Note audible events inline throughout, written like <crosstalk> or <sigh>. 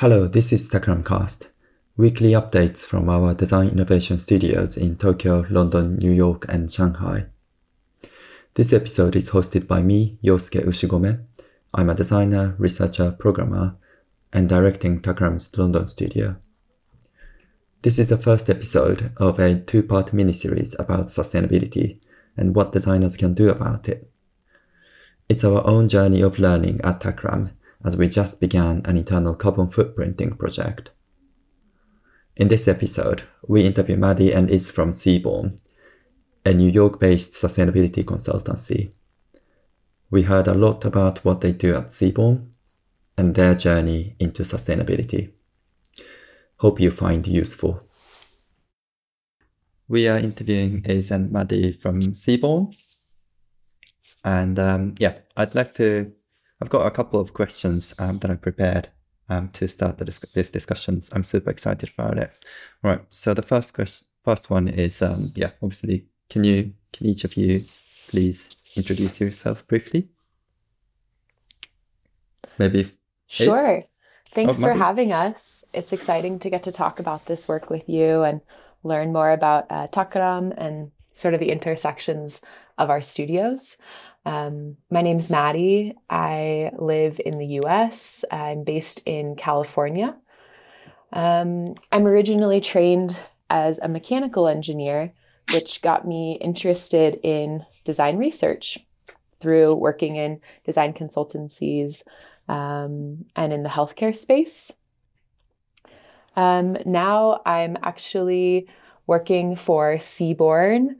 Hello, this is Takramcast, weekly updates from our design innovation studios in Tokyo, London, New York, and Shanghai. This episode is hosted by me, Yosuke Ushigome. I'm a designer, researcher, programmer, and directing Takram's London studio. This is the first episode of a two part miniseries about sustainability and what designers can do about it. It's our own journey of learning at Takram as we just began an internal carbon footprinting project. In this episode, we interview Maddie and Iz from Seaborne, a New York based sustainability consultancy. We heard a lot about what they do at Seaborne and their journey into sustainability. Hope you find useful. We are interviewing Iz and Maddie from Seaborne. And um, yeah, I'd like to I've got a couple of questions um, that I prepared um, to start the dis- these discussions. I'm super excited about it. All right. So the first question, first one is, um, yeah, obviously, can you, can each of you please introduce yourself briefly? Maybe. If, sure. Thanks oh, for having us. It's exciting to get to talk about this work with you and learn more about uh, Takram and sort of the intersections of our studios. Um, my name's Maddie. I live in the US. I'm based in California. Um, I'm originally trained as a mechanical engineer, which got me interested in design research through working in design consultancies um, and in the healthcare space. Um, now I'm actually working for Seaborne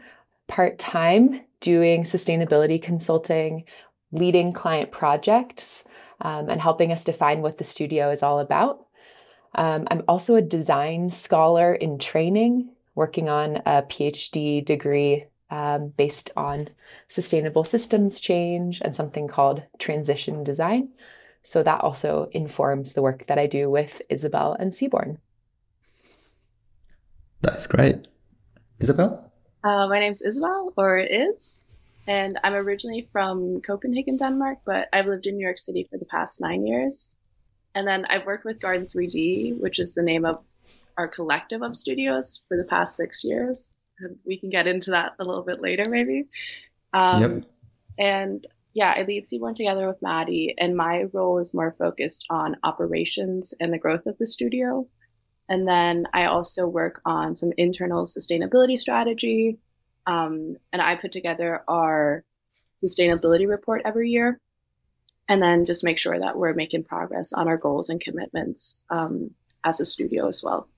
part time doing sustainability consulting, leading client projects, um, and helping us define what the studio is all about. Um, I'm also a design scholar in training, working on a PhD degree um, based on sustainable systems change and something called transition design. So that also informs the work that I do with Isabel and Seaborne. That's great. Isabel? Uh, my name's Isabel, or Is, and I'm originally from Copenhagen, Denmark, but I've lived in New York City for the past nine years. And then I've worked with Garden 3D, which is the name of our collective of studios for the past six years. We can get into that a little bit later, maybe. Um, yep. And yeah, I lead Seaborne together with Maddie, and my role is more focused on operations and the growth of the studio. And then I also work on some internal sustainability strategy. Um, and I put together our sustainability report every year. And then just make sure that we're making progress on our goals and commitments um, as a studio as well.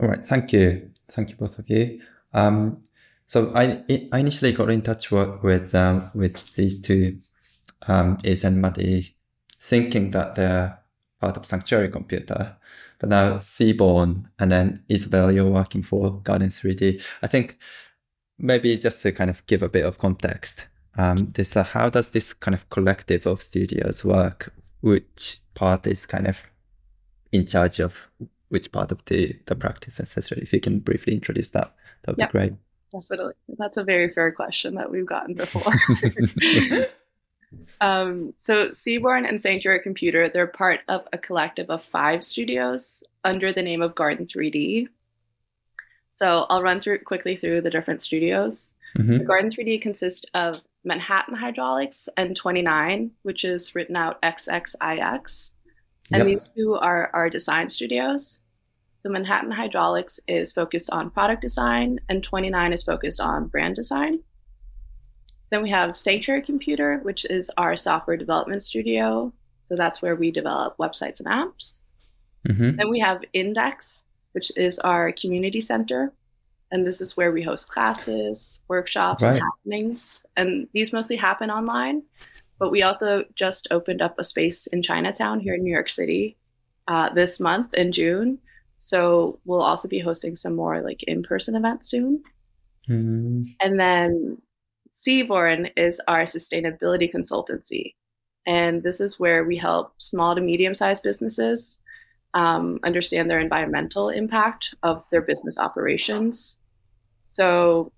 All right. Thank you. Thank you, both of you. Um, so I, I initially got in touch with um, with these two, um, Iz and Maddie, thinking that they're part of Sanctuary Computer. But now Seaborne and then Isabel, you're working for Garden 3D. I think maybe just to kind of give a bit of context, um, this uh, how does this kind of collective of studios work? Which part is kind of in charge of which part of the the practice, etc. If you can briefly introduce that, that would be great. Definitely, that's a very fair question that we've gotten before. <laughs> <laughs> Um, so Seaborne and Sanctuary Computer, they're part of a collective of five studios under the name of Garden 3D. So I'll run through quickly through the different studios. Mm-hmm. So Garden 3D consists of Manhattan Hydraulics and 29, which is written out XXIX. And yep. these two are our design studios. So Manhattan Hydraulics is focused on product design, and 29 is focused on brand design. Then we have Sanctuary Computer, which is our software development studio. So that's where we develop websites and apps. Mm-hmm. Then we have Index, which is our community center. And this is where we host classes, workshops, right. and happenings. And these mostly happen online. But we also just opened up a space in Chinatown here in New York City uh, this month in June. So we'll also be hosting some more like in person events soon. Mm-hmm. And then Seaborne is our sustainability consultancy. And this is where we help small to medium sized businesses um, understand their environmental impact of their business operations. So,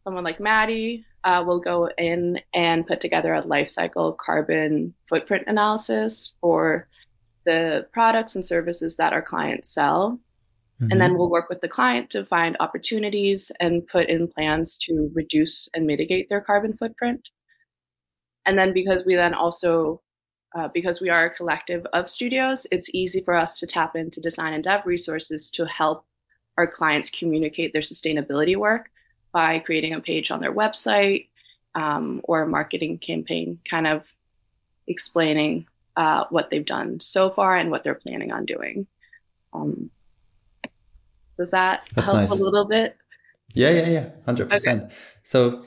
someone like Maddie uh, will go in and put together a life cycle carbon footprint analysis for the products and services that our clients sell. Mm-hmm. And then mm-hmm. we'll work with the client to find opportunities and put in plans to reduce and mitigate their carbon footprint. And then because we then also, uh, because we are a collective of studios, it's easy for us to tap into design and dev resources to help our clients communicate their sustainability work by creating a page on their website um, or a marketing campaign, kind of explaining uh, what they've done so far and what they're planning on doing. Um, does that That's help nice. a little bit? Yeah, yeah, yeah, hundred okay. percent. So,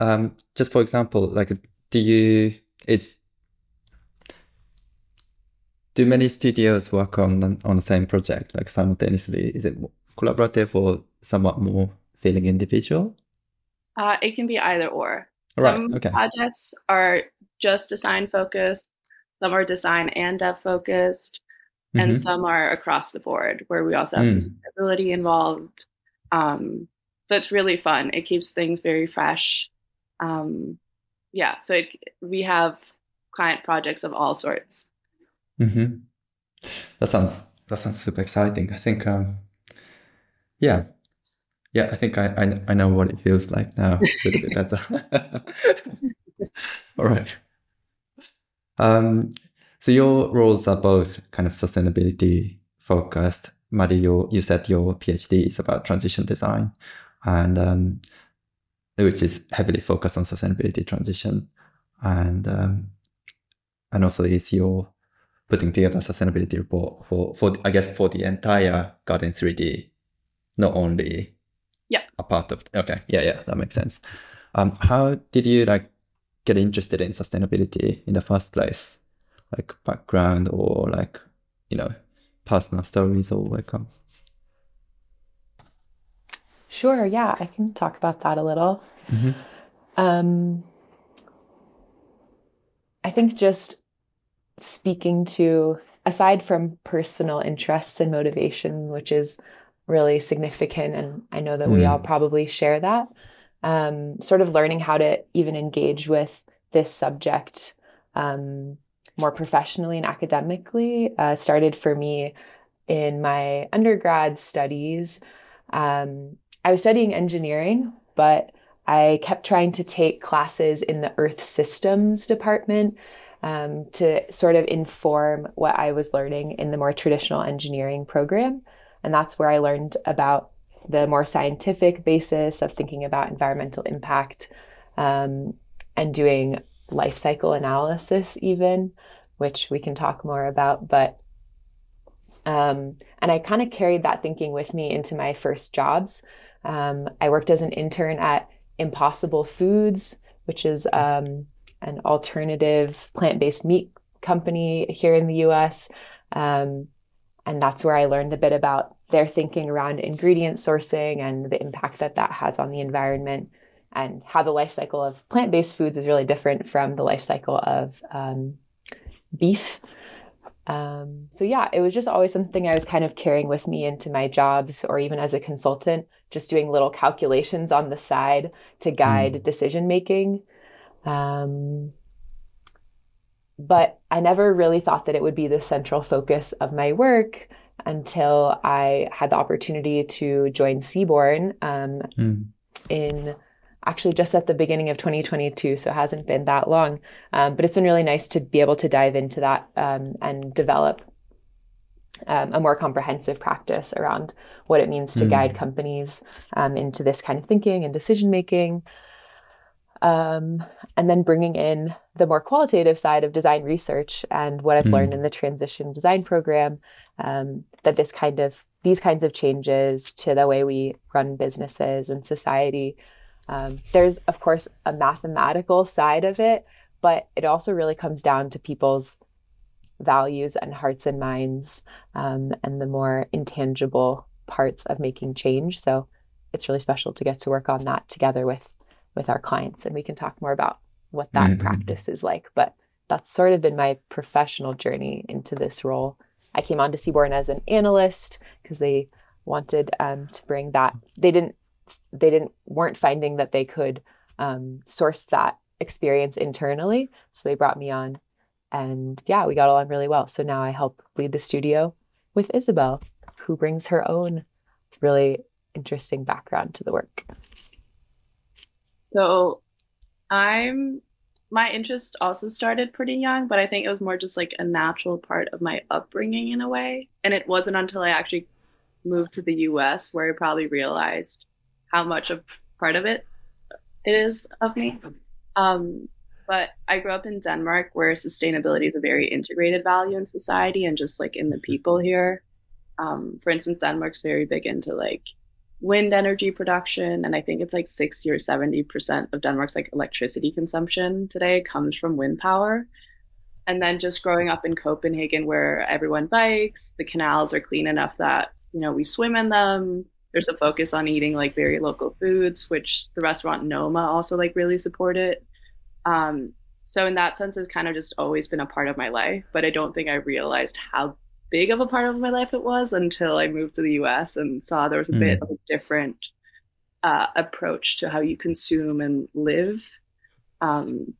um, just for example, like, do you? It's do many studios work on on the same project like simultaneously? Is it collaborative or somewhat more feeling individual? Uh, it can be either or. Some right, okay. projects are just design focused, some are design and dev focused, and mm-hmm. some are across the board where we also have mm. sustainability involved. Um, so it's really fun. It keeps things very fresh. Um, yeah, so it, we have client projects of all sorts. Mm-hmm. That sounds that sounds super exciting. I think, um, yeah, yeah, I think I, I, I know what it feels like now a little bit better. <laughs> all right. Um, so your roles are both kind of sustainability focused. Mari, you, you said your PhD is about transition design and um, which is heavily focused on sustainability transition. And um, and also is your putting together sustainability report for, for I guess for the entire Garden 3D, not only yeah a part of okay yeah yeah that makes sense. Um, how did you like get interested in sustainability in the first place? Like background or like you know personal stories or like um sure yeah i can talk about that a little mm-hmm. um i think just speaking to aside from personal interests and motivation which is really significant and i know that mm. we all probably share that um, sort of learning how to even engage with this subject um, more professionally and academically uh, started for me in my undergrad studies. Um, I was studying engineering, but I kept trying to take classes in the Earth Systems department um, to sort of inform what I was learning in the more traditional engineering program. And that's where I learned about the more scientific basis of thinking about environmental impact um, and doing life cycle analysis, even, which we can talk more about. But um, and I kind of carried that thinking with me into my first jobs. Um, I worked as an intern at Impossible Foods, which is um, an alternative plant based meat company here in the US. Um, and that's where I learned a bit about their thinking around ingredient sourcing and the impact that that has on the environment and how the life cycle of plant-based foods is really different from the life cycle of um, beef. Um, so yeah, it was just always something I was kind of carrying with me into my jobs or even as a consultant, just doing little calculations on the side to guide mm. decision making. Um, but I never really thought that it would be the central focus of my work until I had the opportunity to join Seaborne um, mm. in actually just at the beginning of 2022, so it hasn't been that long. Um, but it's been really nice to be able to dive into that um, and develop um, a more comprehensive practice around what it means to mm. guide companies um, into this kind of thinking and decision making. Um, and then bringing in the more qualitative side of design research and what I've mm. learned in the transition design program um, that this kind of these kinds of changes to the way we run businesses and society um, there's, of course, a mathematical side of it, but it also really comes down to people's values and hearts and minds um, and the more intangible parts of making change. So it's really special to get to work on that together with with our clients, and we can talk more about what that mm-hmm. practice is like. But that's sort of been my professional journey into this role. I came on to Seaborne as an analyst because they wanted um, to bring that. They didn't they didn't weren't finding that they could um, source that experience internally. So they brought me on And yeah, we got along really well. So now I help lead the studio with Isabel, who brings her own really interesting background to the work. So I'm my interest also started pretty young, but I think it was more just like a natural part of my upbringing in a way. And it wasn't until I actually moved to the US where I probably realized how much of part of it it is of me. Um, but I grew up in Denmark where sustainability is a very integrated value in society and just like in the people here. Um, for instance, Denmark's very big into like wind energy production, and I think it's like 60 or 70% of Denmark's like electricity consumption today comes from wind power. And then just growing up in Copenhagen where everyone bikes, the canals are clean enough that, you know, we swim in them. There's a focus on eating like very local foods, which the restaurant Noma also like really supported. Um, so in that sense, it's kind of just always been a part of my life, but I don't think I realized how big of a part of my life it was until I moved to the US and saw there was a mm. bit of a different uh, approach to how you consume and live. Um,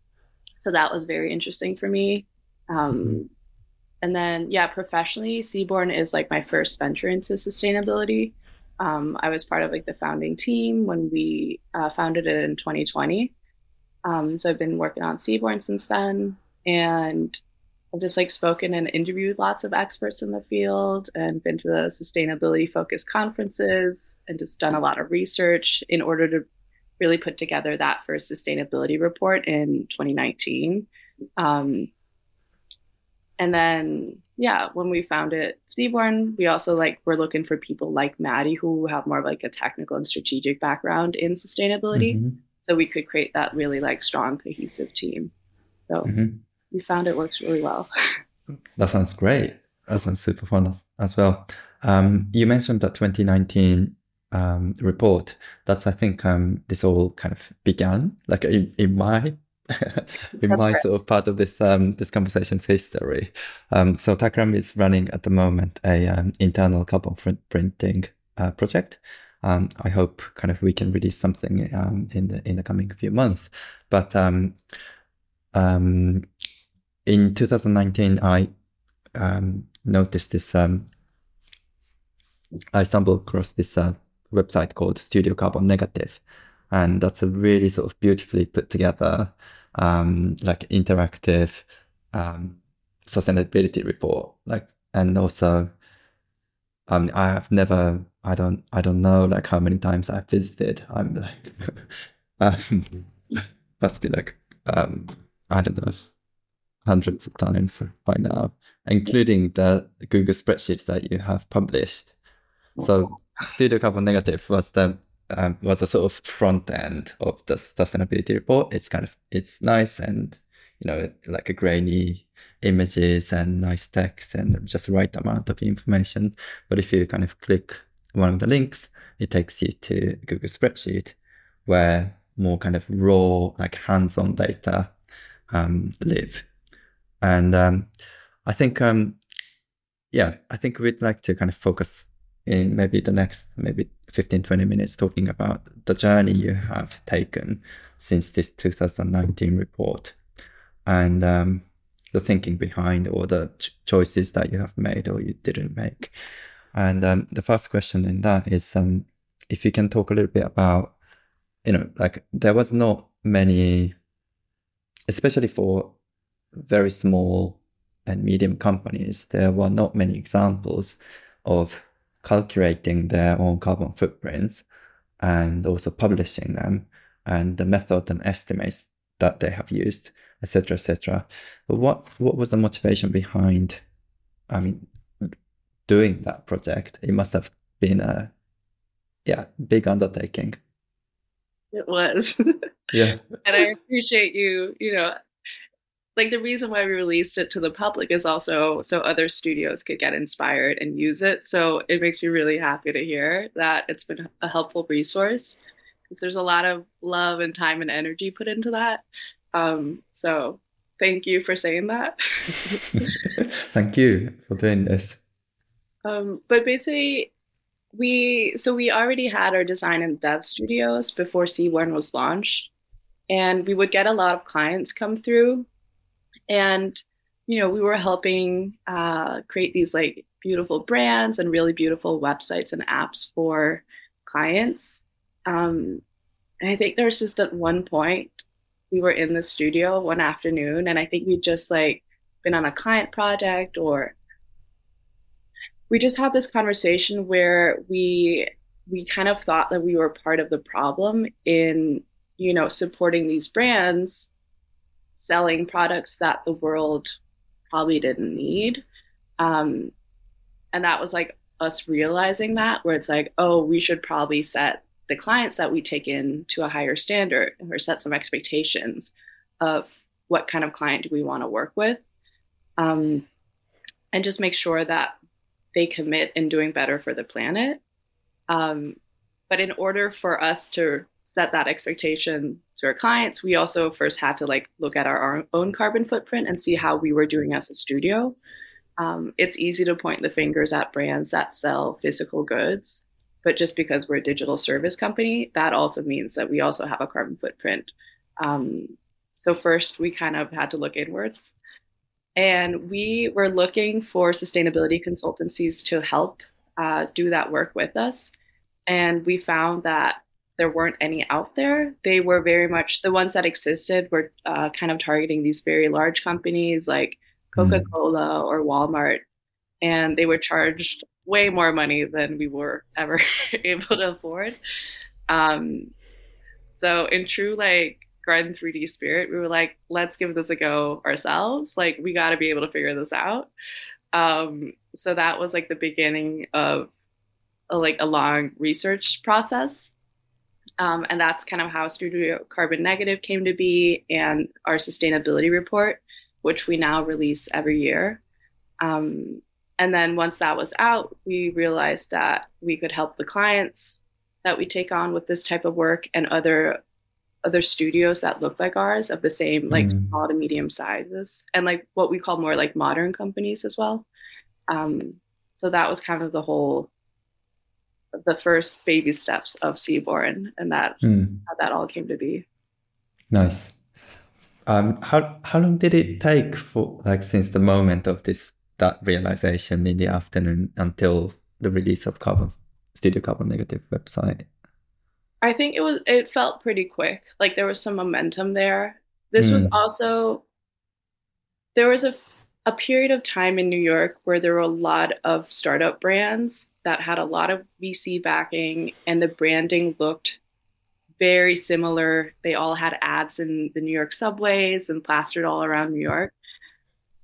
so that was very interesting for me. Um, mm-hmm. and then, yeah, professionally, Seaborne is like my first venture into sustainability. Um, I was part of like the founding team when we uh, founded it in 2020. Um, so I've been working on Seaborne since then, and I've just like spoken and interviewed lots of experts in the field and been to the sustainability focused conferences and just done a lot of research in order to really put together that first sustainability report in 2019. Um, and then, yeah, when we founded Seaborne, we also like we're looking for people like Maddie who have more of like a technical and strategic background in sustainability, mm-hmm. so we could create that really like strong cohesive team. So. Mm-hmm we found it works really well. <laughs> that sounds great. That sounds super fun as, as well. Um, you mentioned that 2019 um, report. That's I think um, this all kind of began like in, in my <laughs> in That's my sort of part of this um, this conversation's history. Um, so Takram is running at the moment a um, internal carbon printing uh, project. Um, I hope kind of we can release something um, in the in the coming few months. But um, um, in 2019, I um, noticed this. Um, I stumbled across this uh, website called Studio Carbon Negative, and that's a really sort of beautifully put together, um, like interactive um, sustainability report. Like, and also, um, I have never, I don't, I don't know, like how many times I've visited. I'm like, <laughs> um, must be like, um, I don't know, hundreds of times by now, including the Google spreadsheet that you have published. So Studio Carbon Negative was the um, was a sort of front end of the sustainability report. It's kind of it's nice and you know like a grainy images and nice text and just right amount of information. But if you kind of click one of the links, it takes you to Google spreadsheet where more kind of raw like hands-on data um, live and um, I think, um, yeah, I think we'd like to kind of focus in maybe the next maybe 15, 20 minutes talking about the journey you have taken since this 2019 report and um, the thinking behind or the ch- choices that you have made or you didn't make. And um, the first question in that is um, if you can talk a little bit about, you know, like there was not many, especially for very small and medium companies, there were not many examples of calculating their own carbon footprints and also publishing them and the method and estimates that they have used, etc., etc. But what what was the motivation behind? I mean, doing that project. It must have been a yeah big undertaking. It was. <laughs> yeah. and I appreciate you, you know, like the reason why we released it to the public is also so other studios could get inspired and use it. So it makes me really happy to hear that it's been a helpful resource because there's a lot of love and time and energy put into that. Um, so thank you for saying that. <laughs> thank you for doing this. Um, but basically, we so we already had our design and dev studios before Seaborne was launched, and we would get a lot of clients come through and you know, we were helping uh, create these like beautiful brands and really beautiful websites and apps for clients. Um, and I think there was just at one point we were in the studio one afternoon, and I think we just like been on a client project or we just had this conversation where we we kind of thought that we were part of the problem in you know supporting these brands selling products that the world probably didn't need. Um, and that was like us realizing that where it's like oh we should probably set the clients that we take in to a higher standard or set some expectations of what kind of client do we want to work with um, and just make sure that they commit in doing better for the planet. Um, but in order for us to set that expectation to our clients, we also first had to like look at our own carbon footprint and see how we were doing as a studio. Um, it's easy to point the fingers at brands that sell physical goods, but just because we're a digital service company, that also means that we also have a carbon footprint. Um, so first, we kind of had to look inwards, and we were looking for sustainability consultancies to help uh, do that work with us, and we found that there weren't any out there. They were very much the ones that existed were uh, kind of targeting these very large companies like Coca Cola mm. or Walmart, and they were charged way more money than we were ever <laughs> able to afford. Um, so in true like Garden 3D spirit, we were like, let's give this a go ourselves. Like we got to be able to figure this out. Um, so that was like the beginning of a, like a long research process um, and that's kind of how Studio Carbon Negative came to be and our sustainability report, which we now release every year. Um, and then once that was out, we realized that we could help the clients that we take on with this type of work and other other studios that look like ours of the same like mm. small to medium sizes and like what we call more like modern companies as well. Um, so that was kind of the whole the first baby steps of Seaborne and that mm. how that all came to be. Nice. Um, how how long did it take for like since the moment of this that realization in the afternoon until the release of Carbon Studio Carbon Negative website? I think it was it felt pretty quick. Like there was some momentum there. This mm. was hmm. also there was a a period of time in New York where there were a lot of startup brands that had a lot of VC backing and the branding looked very similar. They all had ads in the New York subways and plastered all around New York.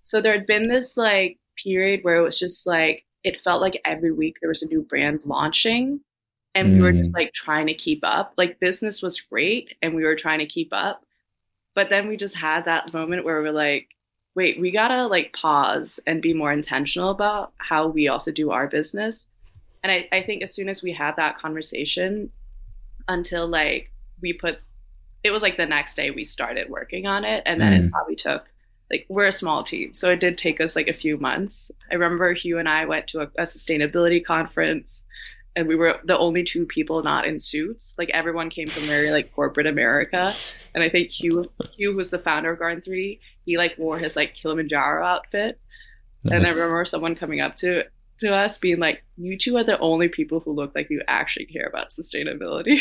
So there had been this like period where it was just like it felt like every week there was a new brand launching and mm. we were just mm. like trying to keep up. Like business was great and we were trying to keep up. But then we just had that moment where we're like, wait, we gotta like pause and be more intentional about how we also do our business. And I, I think as soon as we had that conversation, until like we put, it was like the next day we started working on it, and then mm. it probably took like we're a small team, so it did take us like a few months. I remember Hugh and I went to a, a sustainability conference and we were the only two people not in suits. Like everyone came from very like corporate America, and I think Hugh Hugh was the founder of Garden 3. He like wore his like Kilimanjaro outfit, nice. and I remember someone coming up to to us being like, "You two are the only people who look like you actually care about sustainability."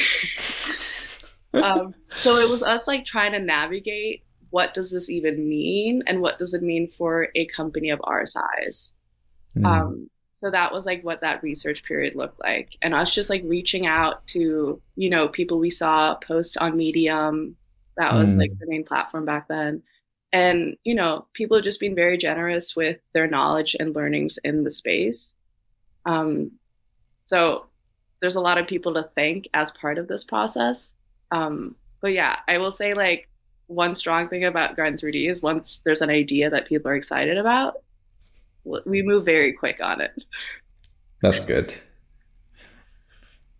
<laughs> um, so it was us like trying to navigate what does this even mean, and what does it mean for a company of our size. Mm. Um, so that was like what that research period looked like and us just like reaching out to you know people we saw post on medium that was mm. like the main platform back then and you know people have just being very generous with their knowledge and learnings in the space um, so there's a lot of people to thank as part of this process um, but yeah i will say like one strong thing about garden 3d is once there's an idea that people are excited about we move very quick on it. That's good.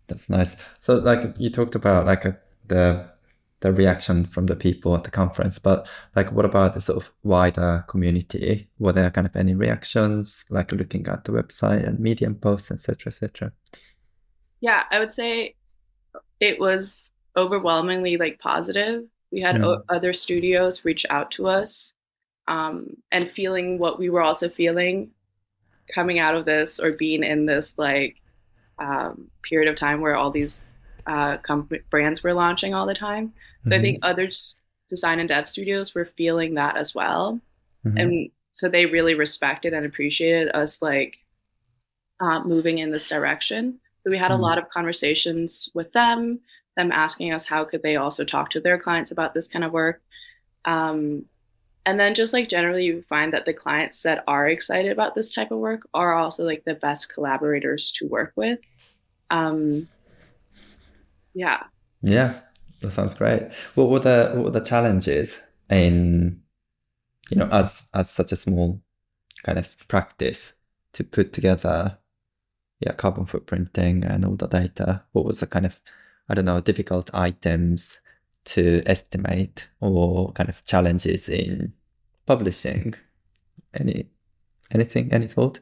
That's nice. So, like you talked about, like a, the the reaction from the people at the conference, but like, what about the sort of wider community? Were there kind of any reactions, like looking at the website and Medium posts, etc., etc.? Yeah, I would say it was overwhelmingly like positive. We had mm. o- other studios reach out to us um, and feeling what we were also feeling coming out of this or being in this like um, period of time where all these uh, brands were launching all the time. So mm-hmm. I think other design and dev studios were feeling that as well, mm-hmm. and so they really respected and appreciated us like uh, moving in this direction. So we had mm-hmm. a lot of conversations with them, them asking us how could they also talk to their clients about this kind of work. Um, and then just like generally you find that the clients that are excited about this type of work are also like the best collaborators to work with um yeah yeah that sounds great what were the what were the challenges in you know as as such a small kind of practice to put together yeah carbon footprinting and all the data what was the kind of i don't know difficult items to estimate or kind of challenges in publishing? Any anything? Any thought?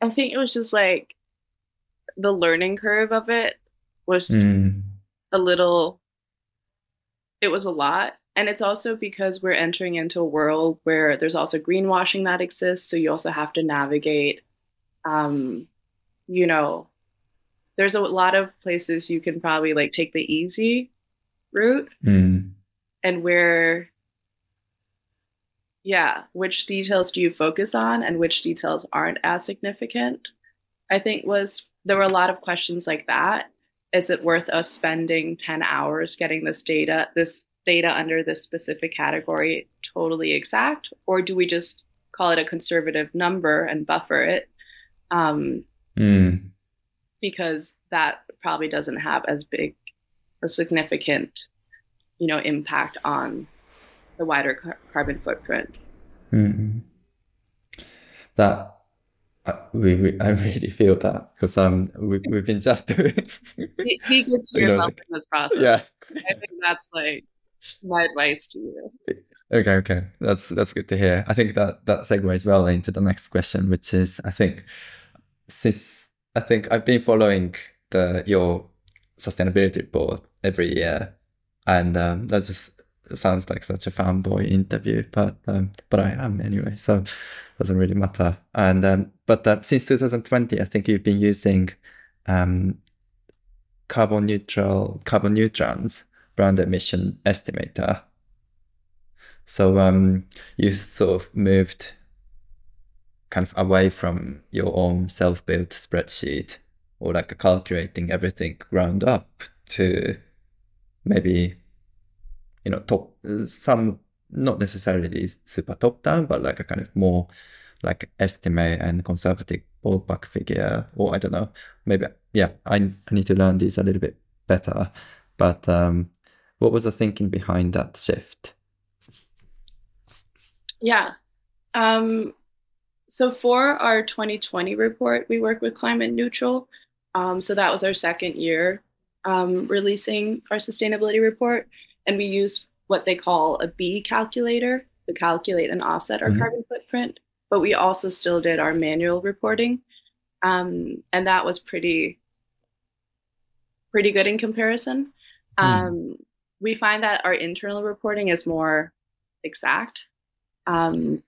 I think it was just like the learning curve of it was mm. a little it was a lot and it's also because we're entering into a world where there's also greenwashing that exists so you also have to navigate um you know there's a lot of places you can probably like take the easy route mm. and where yeah which details do you focus on and which details aren't as significant i think was there were a lot of questions like that is it worth us spending 10 hours getting this data this data under this specific category totally exact or do we just call it a conservative number and buffer it um, mm. because that probably doesn't have as big a significant you know impact on the wider car- carbon footprint mm-hmm. that we, we, I really feel that because um we, we've been just <laughs> doing he, he gets yourself know, in this process. yeah. I think that's like my advice to you. Okay okay. That's that's good to hear. I think that that segues well into the next question which is I think since I think I've been following the your sustainability report every year and um, that just sounds like such a fanboy interview, but um, but I am anyway, so doesn't really matter. And um, but uh, since 2020, I think you've been using um, carbon neutral carbon neutrons brand emission estimator. So um, you sort of moved kind of away from your own self-built spreadsheet or like calculating everything ground up to maybe you know top some not necessarily super top down but like a kind of more like estimate and conservative ballpark figure or i don't know. Maybe yeah i, I need to learn these a little bit better. But um what was the thinking behind that shift? Yeah. Um so for our 2020 report we worked with climate neutral. Um, so that was our second year um, releasing our sustainability report, and we use what they call a B calculator to calculate and offset our mm-hmm. carbon footprint. But we also still did our manual reporting, um, and that was pretty pretty good in comparison. Mm. Um, we find that our internal reporting is more exact. Um,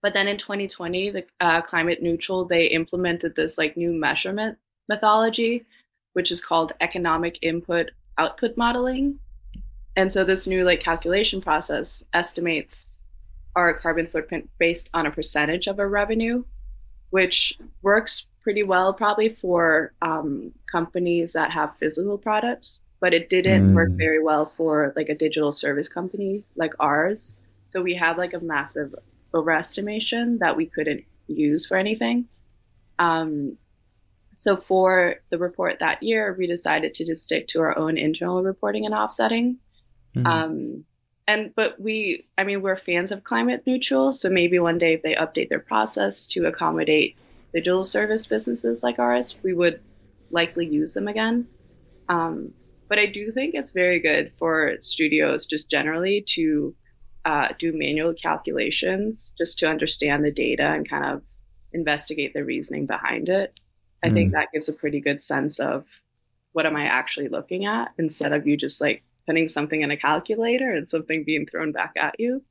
but then in 2020, the uh, climate neutral they implemented this like new measurement methodology which is called economic input output modeling. And so this new like calculation process estimates our carbon footprint based on a percentage of our revenue, which works pretty well probably for um, companies that have physical products, but it didn't mm. work very well for like a digital service company like ours. So we had like a massive overestimation that we couldn't use for anything. Um, so for the report that year, we decided to just stick to our own internal reporting and offsetting. Mm-hmm. Um, and but we, I mean, we're fans of climate neutral. So maybe one day if they update their process to accommodate the dual service businesses like ours, we would likely use them again. Um, but I do think it's very good for studios just generally to uh, do manual calculations just to understand the data and kind of investigate the reasoning behind it. I mm. think that gives a pretty good sense of what am I actually looking at instead of you just like putting something in a calculator and something being thrown back at you.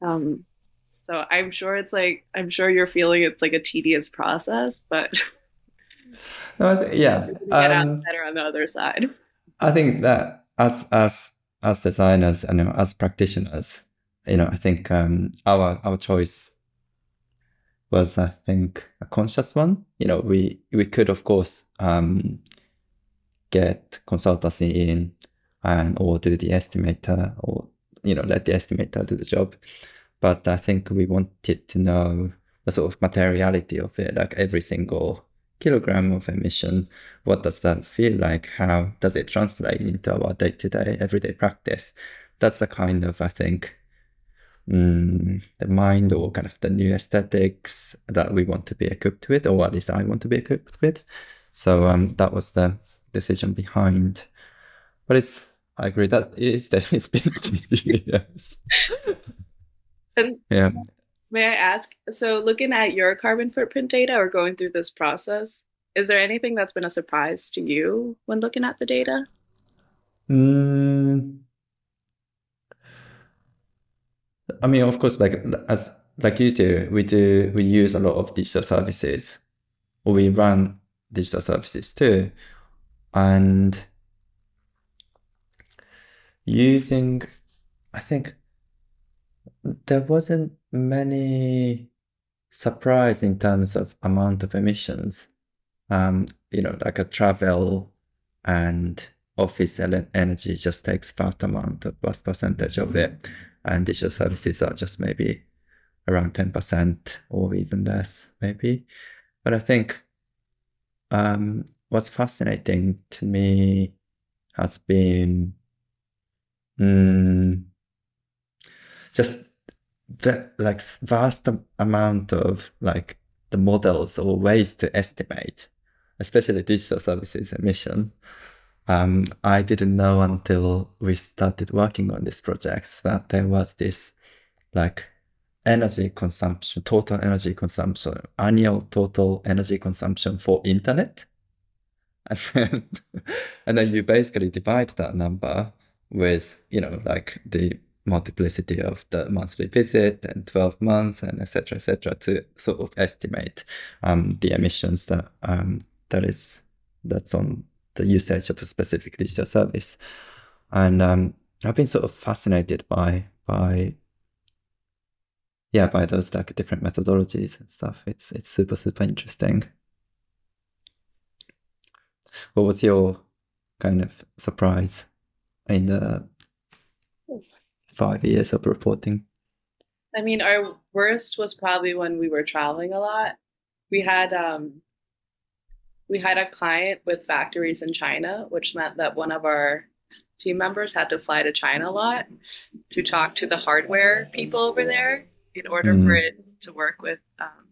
Um, so I'm sure it's like I'm sure you're feeling it's like a tedious process, but <laughs> no, th- yeah, <laughs> get um, out better on the other side. I think that as as as designers and you know, as practitioners, you know, I think um, our our choice was, I think, a conscious one. You know, we we could of course um, get consultancy in and or do the estimator or you know let the estimator do the job. But I think we wanted to know the sort of materiality of it, like every single kilogram of emission. What does that feel like? How does it translate into our day to day, everyday practice? That's the kind of, I think, mm, the mind or kind of the new aesthetics that we want to be equipped with, or at least I want to be equipped with. So um, that was the decision behind. But it's, I agree that is, <laughs> it's been two <laughs> years. And yeah. May I ask? So, looking at your carbon footprint data or going through this process, is there anything that's been a surprise to you when looking at the data? Mm, I mean, of course, like as like you do, we do we use a lot of digital services, or we run digital services too, and using, I think there wasn't many surprise in terms of amount of emissions. Um, you know, like a travel and office energy just takes vast amount of vast percentage of it, and digital services are just maybe around ten percent or even less, maybe. But I think um, what's fascinating to me has been mm, just the like vast amount of like the models or ways to estimate, especially digital services emission. Um, I didn't know until we started working on this project that there was this like energy consumption, total energy consumption, annual total energy consumption for internet. <laughs> And then, and then you basically divide that number with, you know, like the multiplicity of the monthly visit and 12 months and etc etc to sort of estimate um, the emissions that um, that is that's on the usage of a specific digital service. And um, I've been sort of fascinated by by yeah by those like different methodologies and stuff. It's it's super super interesting. What was your kind of surprise in the five years of reporting? I mean, our worst was probably when we were traveling a lot. We had um, we had a client with factories in China, which meant that one of our team members had to fly to China a lot to talk to the hardware people over there in order mm. for it to work with um,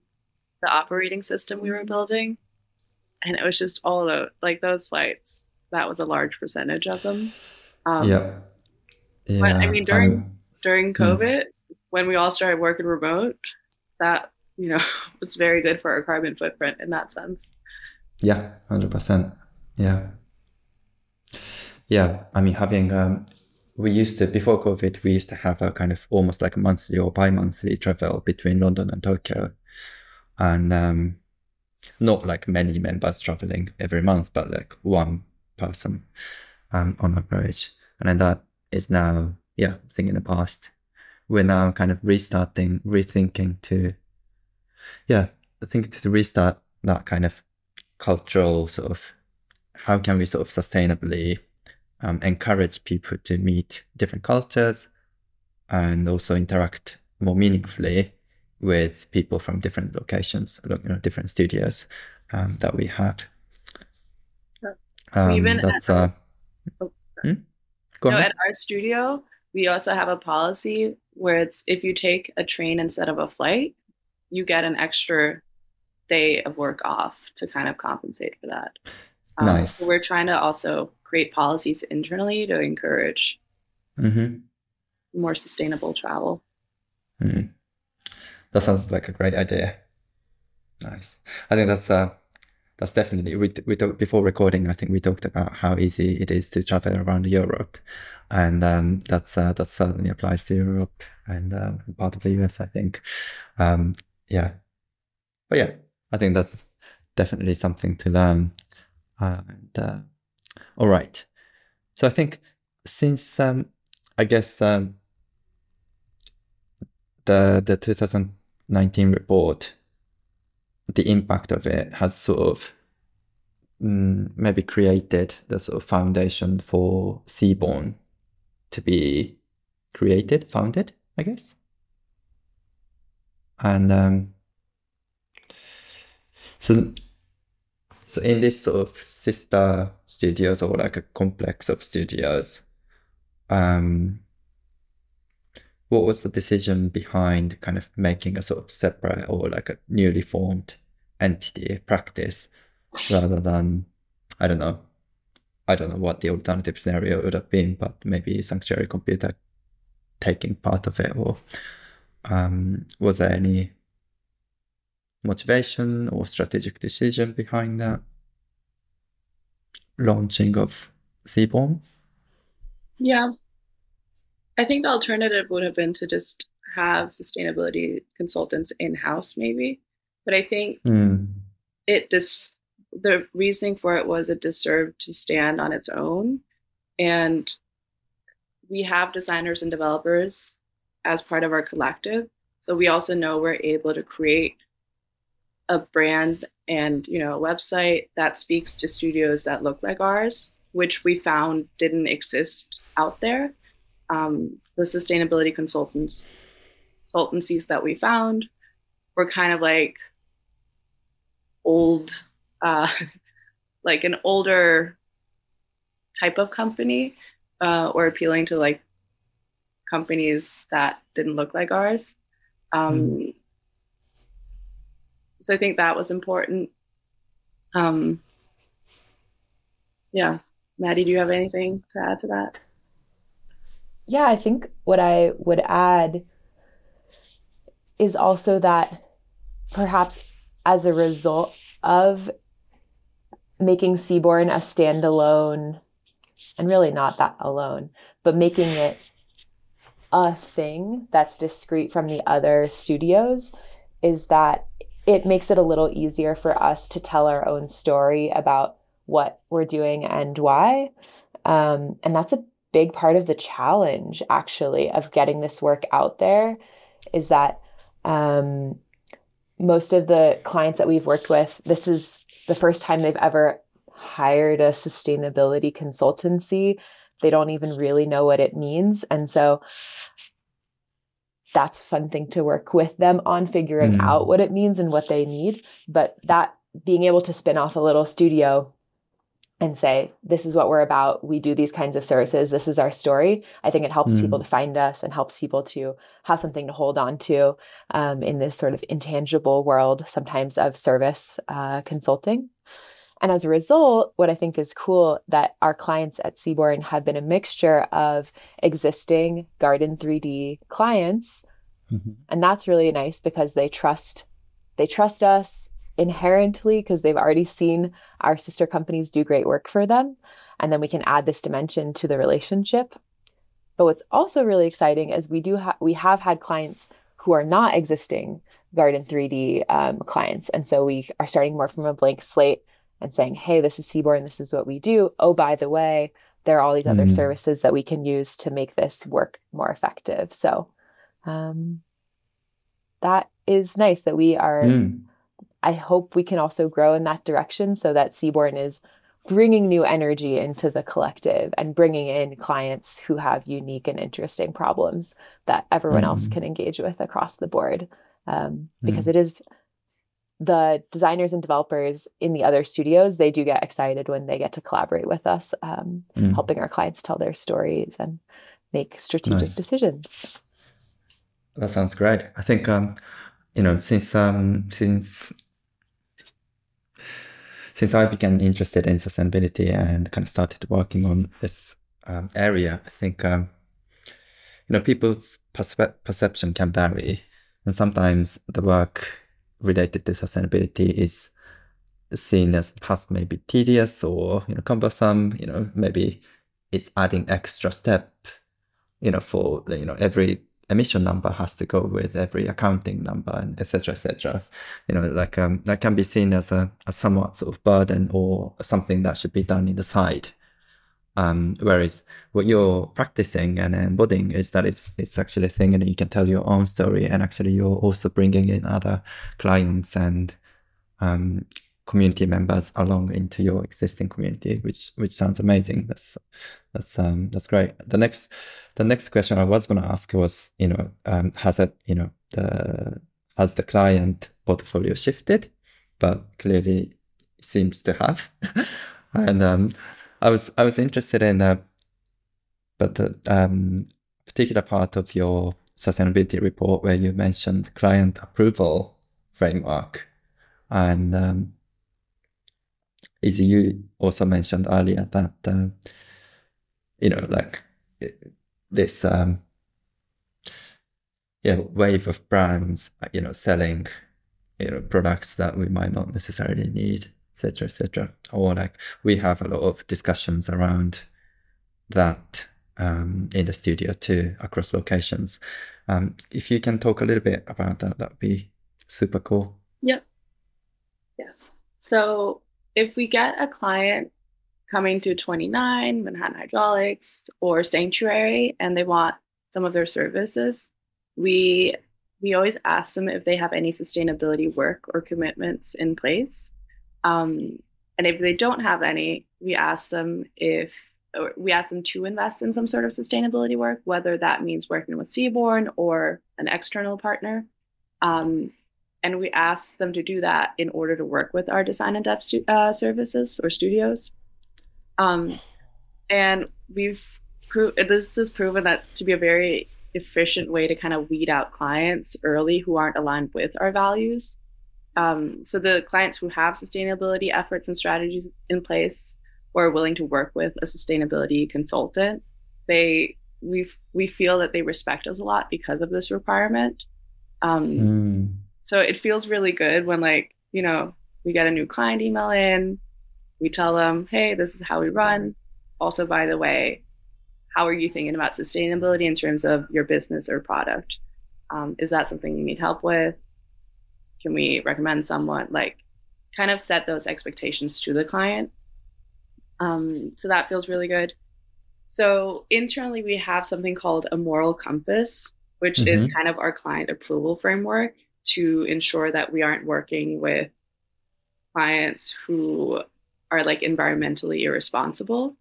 the operating system we were building. And it was just all the like those flights. That was a large percentage of them. Um, yeah. Yeah, but I mean, during I'm, during hmm. COVID, mm. when we all started working remote, that you know <laughs> was very good for our carbon footprint in that sense. Yeah, hundred percent. Yeah, yeah. I mean, having um, we used to before COVID, we used to have a kind of almost like a monthly or bi-monthly travel between London and Tokyo, and um, not like many members traveling every month, but like one person um, on average, and then that is now, yeah, I think in the past. We're now kind of restarting, rethinking to, yeah, I think to restart that kind of cultural sort of, how can we sort of sustainably um, encourage people to meet different cultures and also interact more meaningfully with people from different locations, you know, different studios um, that we had. Um, Even that's at, uh, oh, hmm? Go no, ahead. at our studio, we also have a policy where it's if you take a train instead of a flight, you get an extra day of work off to kind of compensate for that. Um, nice. So we're trying to also create policies internally to encourage mm-hmm. more sustainable travel. Mm. That sounds like a great idea. Nice. I think that's uh, that's definitely we we talked before recording. I think we talked about how easy it is to travel around Europe, and um, that's uh, that certainly applies to Europe and uh, part of the US. I think, um, yeah, but yeah, I think that's definitely something to learn. and, uh, all right, so I think since um, I guess um, the the 2019 report the impact of it has sort of mm, maybe created the sort of foundation for Seaborne to be created, founded, I guess. And um, so, so in this sort of sister studios or like a complex of studios, um, what was the decision behind kind of making a sort of separate or like a newly formed entity practice rather than I don't know I don't know what the alternative scenario would have been, but maybe Sanctuary Computer taking part of it, or um, was there any motivation or strategic decision behind that launching of Seaborne? Yeah, I think the alternative would have been to just have sustainability consultants in house, maybe. But I think mm. it just the reasoning for it was it deserved to stand on its own. And we have designers and developers as part of our collective. So we also know we're able to create a brand and you know a website that speaks to studios that look like ours, which we found didn't exist out there um, the sustainability consultants consultancies that we found were kind of like old uh, <laughs> like an older type of company uh, or appealing to like companies that didn't look like ours. Um, mm. so i think that was important. Um, yeah. Maddy do you have anything to add to that yeah, I think what I would add is also that perhaps as a result of making Seaborne a standalone, and really not that alone, but making it a thing that's discrete from the other studios, is that it makes it a little easier for us to tell our own story about what we're doing and why. Um, and that's a big part of the challenge actually of getting this work out there is that um, most of the clients that we've worked with this is the first time they've ever hired a sustainability consultancy. They don't even really know what it means. And so that's a fun thing to work with them on figuring mm. out what it means and what they need. But that being able to spin off a little studio and say, this is what we're about. We do these kinds of services. This is our story. I think it helps mm. people to find us and helps people to have something to hold on to um, in this sort of intangible world, sometimes of service uh, consulting. And as a result, what I think is cool that our clients at Seaborne have been a mixture of existing Garden 3D clients. Mm-hmm. And that's really nice because they trust they trust us inherently because they've already seen our sister companies do great work for them. And then we can add this dimension to the relationship. But what's also really exciting is we do have we have had clients who are not existing Garden 3D um, clients, and so we are starting more from a blank slate and saying, "Hey, this is Seaborne. This is what we do. Oh, by the way, there are all these mm. other services that we can use to make this work more effective." So um, that is nice that we are. Mm I hope we can also grow in that direction so that Seaborne is bringing new energy into the collective and bringing in clients who have unique and interesting problems that everyone mm. else can engage with across the board. Um, because mm. it is the designers and developers in the other studios, they do get excited when they get to collaborate with us, um, mm. helping our clients tell their stories and make strategic nice. decisions. That sounds great. I think, um, you know, since um, since since I became interested in sustainability and kind of started working on this um, area, I think um, you know people's perce- perception can vary, and sometimes the work related to sustainability is seen as past maybe tedious or you know cumbersome. You know maybe it's adding extra step. You know for you know every emission number has to go with every accounting number and etc etc you know like um, that can be seen as a, a somewhat sort of burden or something that should be done in the side. Um, whereas what you're practicing and embodying is that it's it's actually a thing and you can tell your own story and actually you're also bringing in other clients and um, community members along into your existing community, which which sounds amazing. That's that's um that's great. The next the next question I was going to ask was, you know, um, has it you know the has the client portfolio shifted? But clearly seems to have, <laughs> and um, I was I was interested in uh, but the um, particular part of your sustainability report where you mentioned client approval framework and um, as you also mentioned earlier that uh, you know like this um, yeah wave of brands you know selling you know products that we might not necessarily need etc etc or like we have a lot of discussions around that um, in the studio too across locations. Um, if you can talk a little bit about that that'd be super cool. Yep yes. So if we get a client coming to 29 Manhattan Hydraulics or Sanctuary and they want some of their services, we we always ask them if they have any sustainability work or commitments in place. Um, and if they don't have any, we ask them if we ask them to invest in some sort of sustainability work, whether that means working with Seaborne or an external partner. Um, and we ask them to do that in order to work with our design and dev stu- uh, services or studios. Um, and we've proved this has proven that to be a very efficient way to kind of weed out clients early who aren't aligned with our values. Um, so the clients who have sustainability efforts and strategies in place or are willing to work with a sustainability consultant, they we we feel that they respect us a lot because of this requirement. Um, mm. So it feels really good when like, you know, we get a new client email in, we tell them, hey, this is how we run. Also, by the way, how are you thinking about sustainability in terms of your business or product? Um, is that something you need help with? Can we recommend someone? Like, kind of set those expectations to the client. Um, so that feels really good. So internally, we have something called a moral compass, which mm-hmm. is kind of our client approval framework to ensure that we aren't working with clients who are like environmentally irresponsible.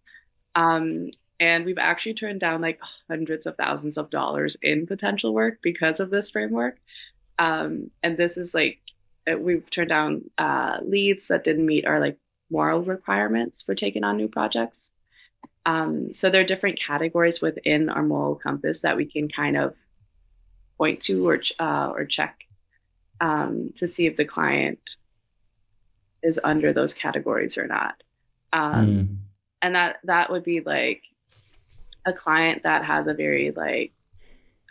Um, and we've actually turned down like hundreds of thousands of dollars in potential work because of this framework. Um, and this is like uh, we've turned down uh, leads that didn't meet our like moral requirements for taking on new projects. Um, so there are different categories within our moral compass that we can kind of point to or uh, or check um, to see if the client is under those categories or not. Um, mm. And that that would be like a client that has a very like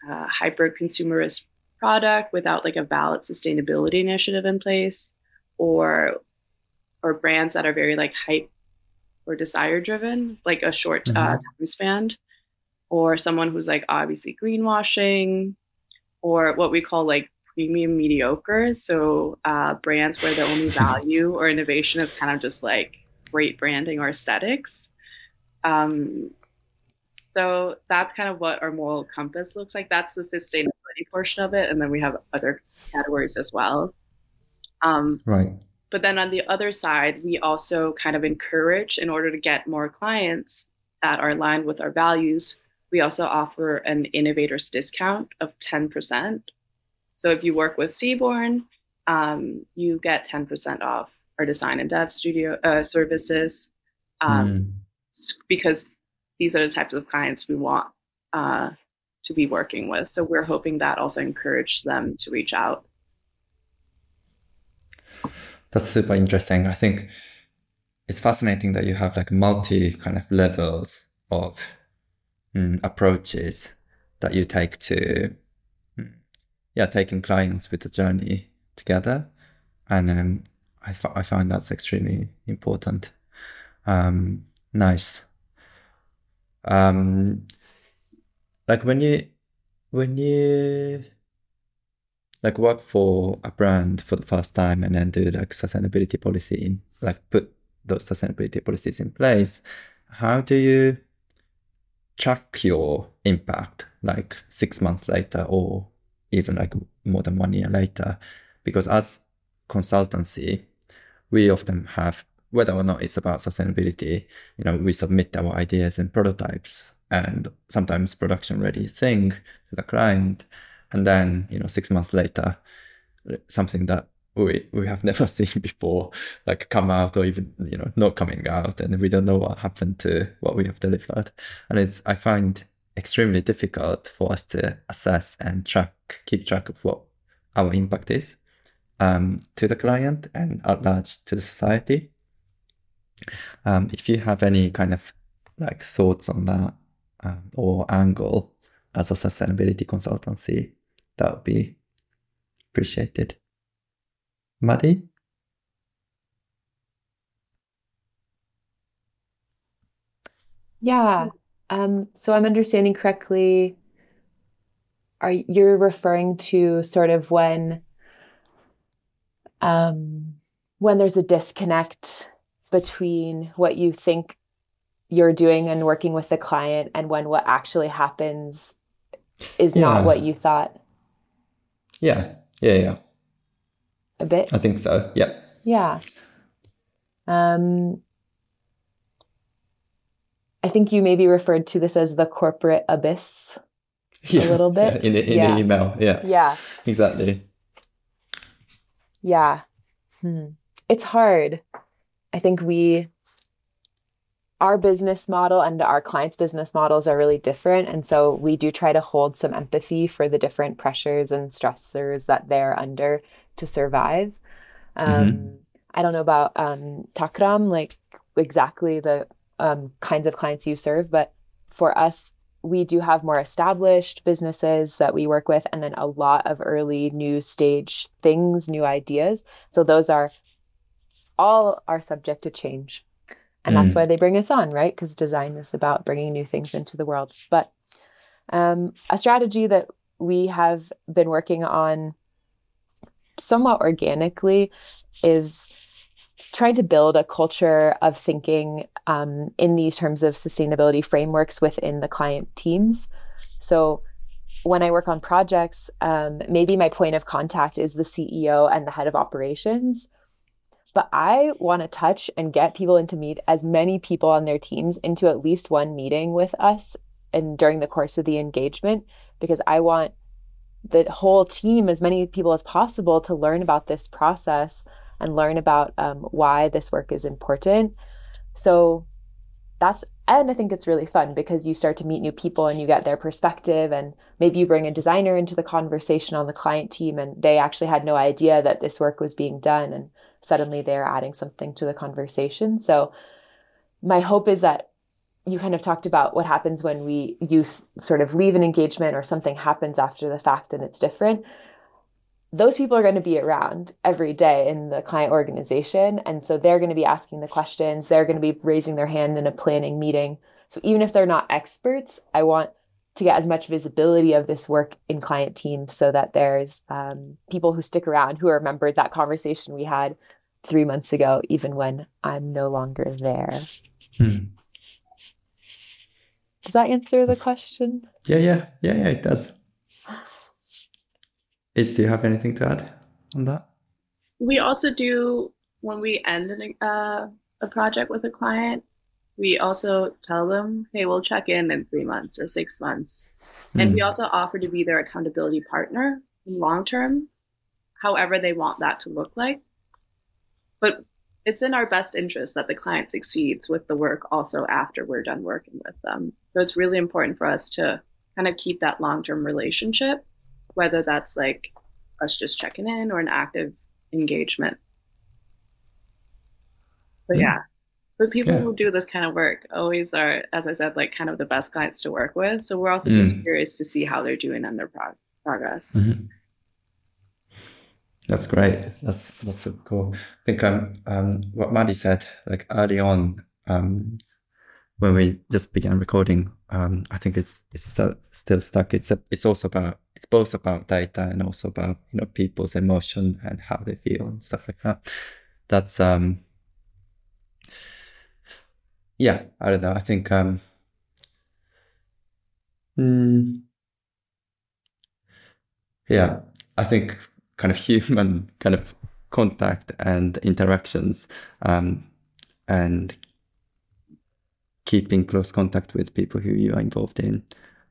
uh, hyper consumerist product without like a valid sustainability initiative in place, or or brands that are very like hype or desire driven, like a short uh, mm-hmm. uh, time span, or someone who's like obviously greenwashing, or what we call like premium mediocre. So uh, brands where the only <laughs> value or innovation is kind of just like great branding or aesthetics. Um, so that's kind of what our moral compass looks like. That's the sustainability portion of it, and then we have other categories as well. Um, right. But then on the other side, we also kind of encourage, in order to get more clients that are aligned with our values, we also offer an innovators discount of 10% so if you work with Seaborne, um, you get 10% off our design and dev studio uh, services um, mm. because these are the types of clients we want uh, to be working with. So we're hoping that also encourage them to reach out. That's super interesting. I think it's fascinating that you have like multi kind of levels of mm, approaches that you take to yeah, taking clients with the journey together. And um, I, f- I find that's extremely important. Um, nice. Um, like when you when you like work for a brand for the first time and then do like sustainability policy in like put those sustainability policies in place, how do you track your impact like six months later or even like more than one year later? Because as consultancy, we often have whether or not it's about sustainability, you know, we submit our ideas and prototypes and sometimes production ready thing to the client. And then, you know, six months later, something that we we have <laughs> never seen before, like come out or even you know not coming out, and we don't know what happened to what we have delivered. And it's I find extremely difficult for us to assess and track, keep track of what our impact is um, to the client and at large to the society. Um, if you have any kind of like thoughts on that um, or angle as a sustainability consultancy, that would be appreciated. Maddy? Yeah. Um, so I'm understanding correctly. Are you're referring to sort of when um, when there's a disconnect between what you think you're doing and working with the client and when what actually happens is yeah. not what you thought? Yeah. Yeah, yeah a bit? I think so. Yeah. Yeah. Um, I think you maybe referred to this as the corporate abyss yeah, a little bit. Yeah, in, the, in yeah. the email. Yeah. Yeah. Exactly. Yeah. Hmm. It's hard. I think we, our business model and our clients' business models are really different. And so we do try to hold some empathy for the different pressures and stressors that they're under to survive. Um, mm-hmm. I don't know about um, Takram, like exactly the um, kinds of clients you serve, but for us, we do have more established businesses that we work with, and then a lot of early new stage things, new ideas. So those are all are subject to change. And mm. that's why they bring us on, right? Because design is about bringing new things into the world. But um, a strategy that we have been working on somewhat organically is trying to build a culture of thinking um, in these terms of sustainability frameworks within the client teams. So when I work on projects, um, maybe my point of contact is the CEO and the head of operations. But I want to touch and get people in to meet as many people on their teams into at least one meeting with us and during the course of the engagement because I want the whole team, as many people as possible, to learn about this process and learn about um, why this work is important. So that's, and I think it's really fun because you start to meet new people and you get their perspective. And maybe you bring a designer into the conversation on the client team and they actually had no idea that this work was being done. And suddenly they're adding something to the conversation. So my hope is that you kind of talked about what happens when we use sort of leave an engagement or something happens after the fact and it's different those people are going to be around every day in the client organization and so they're going to be asking the questions they're going to be raising their hand in a planning meeting so even if they're not experts i want to get as much visibility of this work in client teams so that there's um, people who stick around who remembered that conversation we had three months ago even when i'm no longer there hmm. Does that answer the question? Yeah, yeah, yeah, yeah, it does. Is do you have anything to add on that? We also do when we end an, uh, a project with a client. We also tell them, "Hey, we'll check in in three months or six months," mm. and we hmm. also offer to be their accountability partner long term, however they want that to look like. But it's in our best interest that the client succeeds with the work also after we're done working with them. So it's really important for us to kind of keep that long term relationship, whether that's like us just checking in or an active engagement. But yeah, but people yeah. who do this kind of work always are, as I said, like kind of the best clients to work with. So we're also mm. just curious to see how they're doing on their pro- progress. Mm-hmm. That's great. That's that's so cool. I think um, um what Maddy said like early on um when we just began recording um I think it's it's still still stuck. It's a, it's also about it's both about data and also about you know people's emotion and how they feel and stuff like that. That's um yeah I don't know. I think um. Mm, yeah, I think kind of <laughs> human kind of contact and interactions um, and keeping close contact with people who you are involved in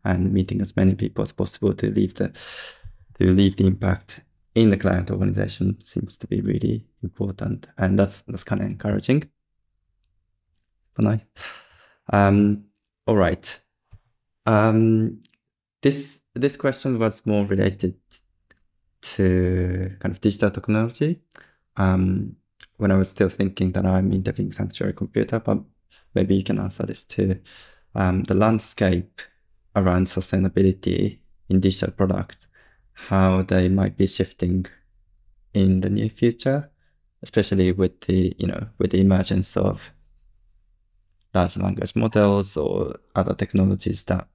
and meeting as many people as possible to leave the to leave the impact in the client organization seems to be really important and that's that's kind of encouraging nice um all right um this this question was more related to kind of digital technology. Um, when I was still thinking that I'm interviewing sanctuary computer, but maybe you can answer this too. Um, the landscape around sustainability in digital products, how they might be shifting in the near future, especially with the you know with the emergence of large language models or other technologies that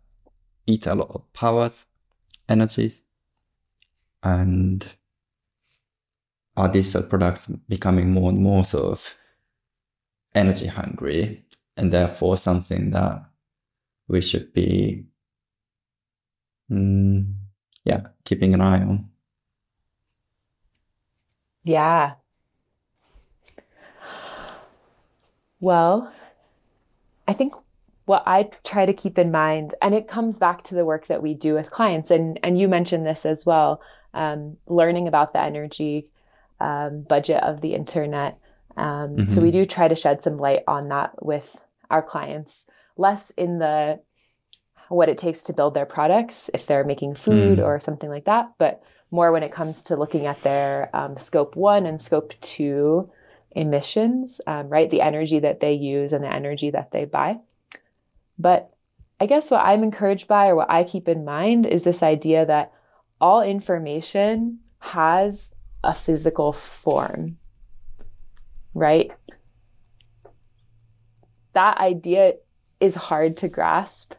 eat a lot of powers, energies and are digital products becoming more and more sort of energy hungry and therefore something that we should be mm, yeah keeping an eye on yeah well i think what I try to keep in mind, and it comes back to the work that we do with clients, and and you mentioned this as well, um, learning about the energy um, budget of the internet. Um, mm-hmm. So we mm-hmm. do try to shed some light on that with our clients, less in the what it takes to build their products if they're making food mm. or something like that, but more when it comes to looking at their um, scope one and scope two emissions, um, right? The energy that they use and the energy that they buy. But I guess what I'm encouraged by or what I keep in mind is this idea that all information has a physical form, right? That idea is hard to grasp.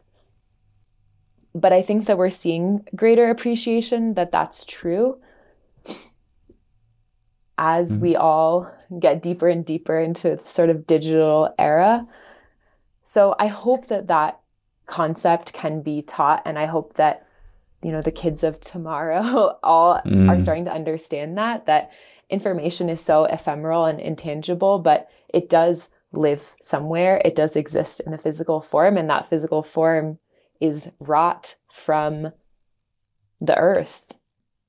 But I think that we're seeing greater appreciation that that's true as mm-hmm. we all get deeper and deeper into the sort of digital era. So I hope that that concept can be taught, and I hope that you know the kids of tomorrow <laughs> all mm. are starting to understand that that information is so ephemeral and intangible but it does live somewhere it does exist in a physical form and that physical form is wrought from the earth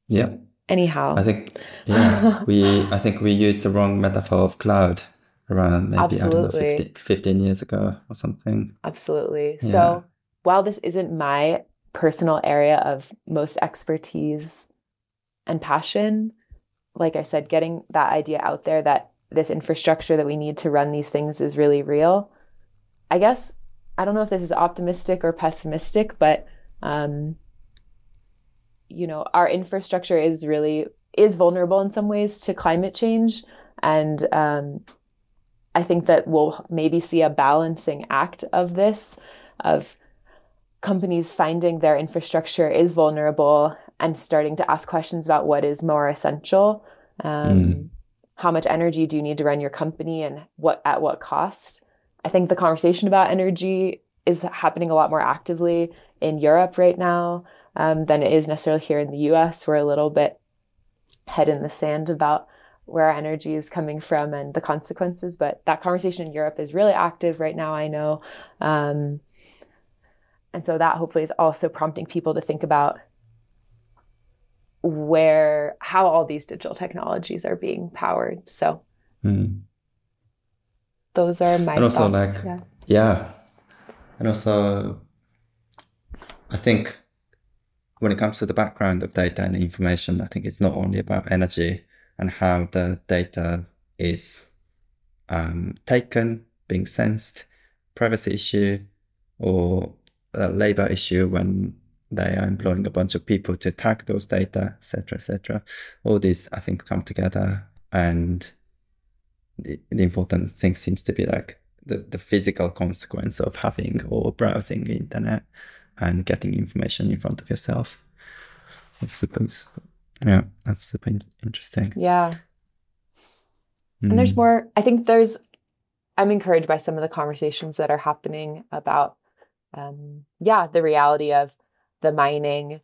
yeah anyhow i think yeah <laughs> we i think we used the wrong metaphor of cloud around maybe absolutely. I don't know, 15, 15 years ago or something absolutely yeah. so while this isn't my personal area of most expertise and passion. Like I said, getting that idea out there that this infrastructure that we need to run these things is really real. I guess I don't know if this is optimistic or pessimistic, but um, you know, our infrastructure is really is vulnerable in some ways to climate change, and um, I think that we'll maybe see a balancing act of this of companies finding their infrastructure is vulnerable and starting to ask questions about what is more essential. Um, mm. How much energy do you need to run your company and what at what cost? I think the conversation about energy is happening a lot more actively in Europe right now um, than it is necessarily here in the US. We're a little bit head in the sand about where our energy is coming from and the consequences, but that conversation in Europe is really active right now, I know. Um, and so that hopefully is also prompting people to think about where how all these digital technologies are being powered. So mm. Those are my and also thoughts. like yeah. yeah. And also I think when it comes to the background of data and information, I think it's not only about energy and how the data is um, taken, being sensed, privacy issue, or a labor issue when they are employing a bunch of people to tag those data, etc., etc. All these, I think, come together, and the, the important thing seems to be like the, the physical consequence of having or browsing the internet and getting information in front of yourself. I suppose. Yeah, that's super interesting. Yeah. Mm. And there's hmm. more, I think there's, I'm encouraged by some of the conversations that are happening about, um, yeah, the reality of the mining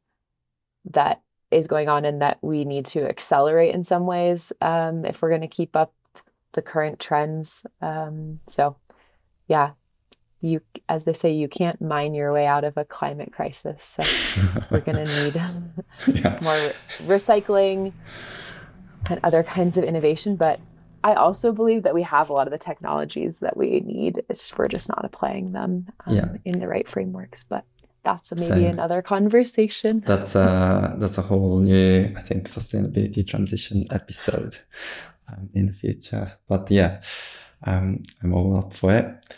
that is going on and that we need to accelerate in some ways um, if we're going to keep up the current trends. Um, so, yeah, you, as they say, you can't mine your way out of a climate crisis. So we're going <laughs> to need yeah. <laughs> more recycling and other kinds of innovation. But I also believe that we have a lot of the technologies that we need. We're just not applying them um, yeah. in the right frameworks. But that's maybe Same. another conversation. That's a that's a whole new, I think, sustainability transition episode um, in the future. But yeah, um, I'm all up for it.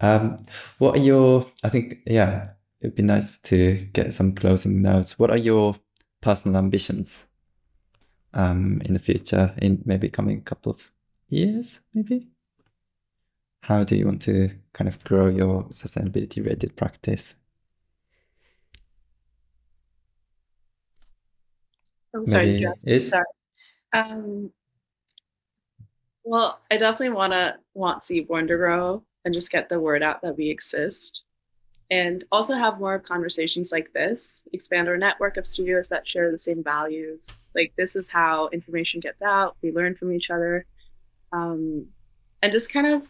Um, what are your? I think yeah, it'd be nice to get some closing notes. What are your personal ambitions um, in the future? In maybe coming couple of years, maybe. How do you want to kind of grow your sustainability rated practice? I'm sorry, Maybe sorry. Um, well, I definitely want to want Seaborne to grow and just get the word out that we exist, and also have more conversations like this. Expand our network of studios that share the same values. Like this is how information gets out. We learn from each other, um, and just kind of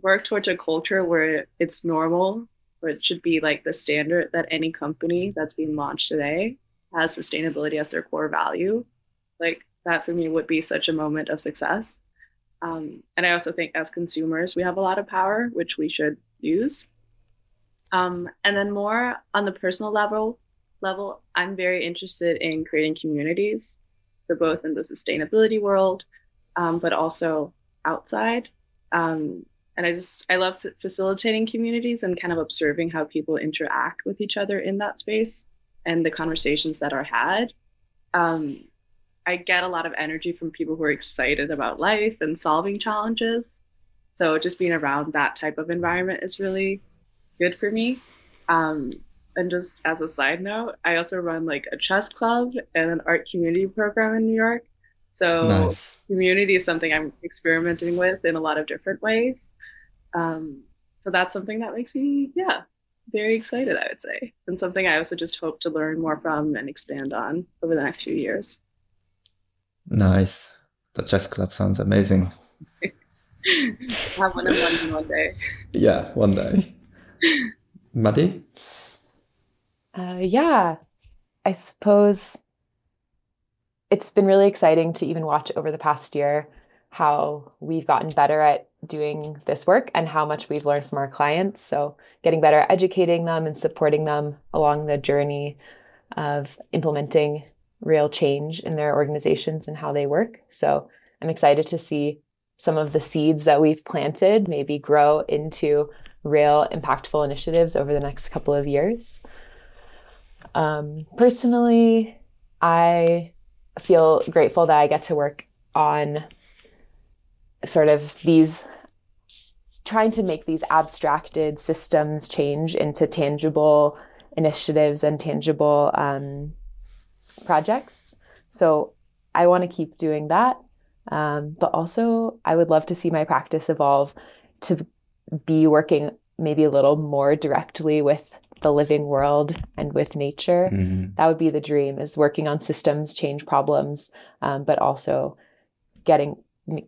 work towards a culture where it's normal, where it should be like the standard that any company that's being launched today has sustainability as their core value. Like that for me would be such a moment of success. Um, and I also think as consumers, we have a lot of power, which we should use. Um, and then more on the personal level, level, I'm very interested in creating communities. So both in the sustainability world, um, but also outside. Um, and I just I love facilitating communities and kind of observing how people interact with each other in that space and the conversations that are had. Um, I get a lot of energy from people who are excited about life and solving challenges. So just being around that type of environment is really good for me. Um, and just as a side note, I also run like a chess club and an art community program in New York. So nice. community is something I'm experimenting with in a lot of different ways. Um, so that's something that makes me, yeah, very excited, I would say, and something I also just hope to learn more from and expand on over the next few years. Nice. The chess club sounds amazing. <laughs> have one in London one day. Yeah, one day. <laughs> Maddy? Uh, yeah, I suppose it's been really exciting to even watch over the past year how we've gotten better at doing this work and how much we've learned from our clients. So, getting better at educating them and supporting them along the journey of implementing real change in their organizations and how they work. So, I'm excited to see some of the seeds that we've planted maybe grow into real impactful initiatives over the next couple of years. Um, personally, I feel grateful that I get to work on sort of these trying to make these abstracted systems change into tangible initiatives and tangible um, projects. So I want to keep doing that. Um, but also, I would love to see my practice evolve to be working maybe a little more directly with the living world and with nature. Mm-hmm. That would be the dream is working on systems, change problems, um, but also getting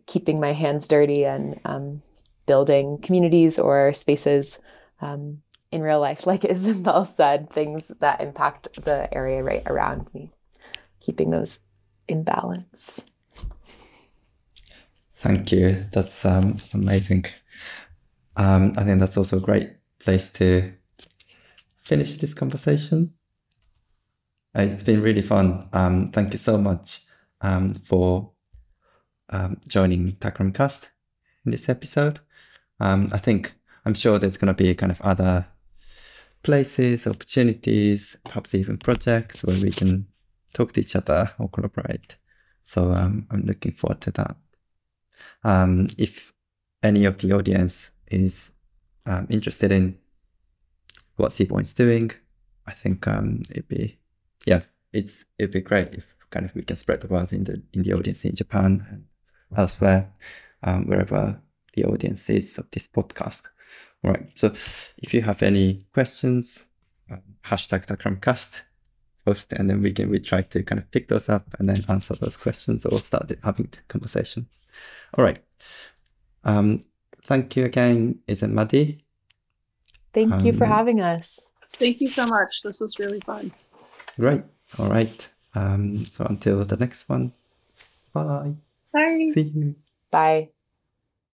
keeping my hands dirty and um, building communities or spaces um, in real life, <laughs> like Isabel said, things that impact the area right around me, keeping those in balance. Thank you. That's um, that's amazing. Um, I think that's also a great place to finish this conversation. It's been really fun. Um, thank you so much um, for um, joining Cast in this episode. Um, I think I'm sure there's going to be kind of other places, opportunities, perhaps even projects where we can talk to each other or collaborate. So um, I'm looking forward to that. Um, if any of the audience is um, interested in what Seaborne is doing, I think um, it'd be yeah, it's it'd be great if kind of we can spread the word in the in the audience in Japan and elsewhere, um, wherever the audience is of this podcast. All right. So if you have any questions, um, hashtag Takramcast post, and then we can we try to kind of pick those up and then answer those questions or start having the conversation. All right. Um, thank you again, Isn't Maddy? Thank um, you for um, having us. Thank you so much. This was really fun. Great. All right. Um, so until the next one. Bye. Bye. See you. Bye.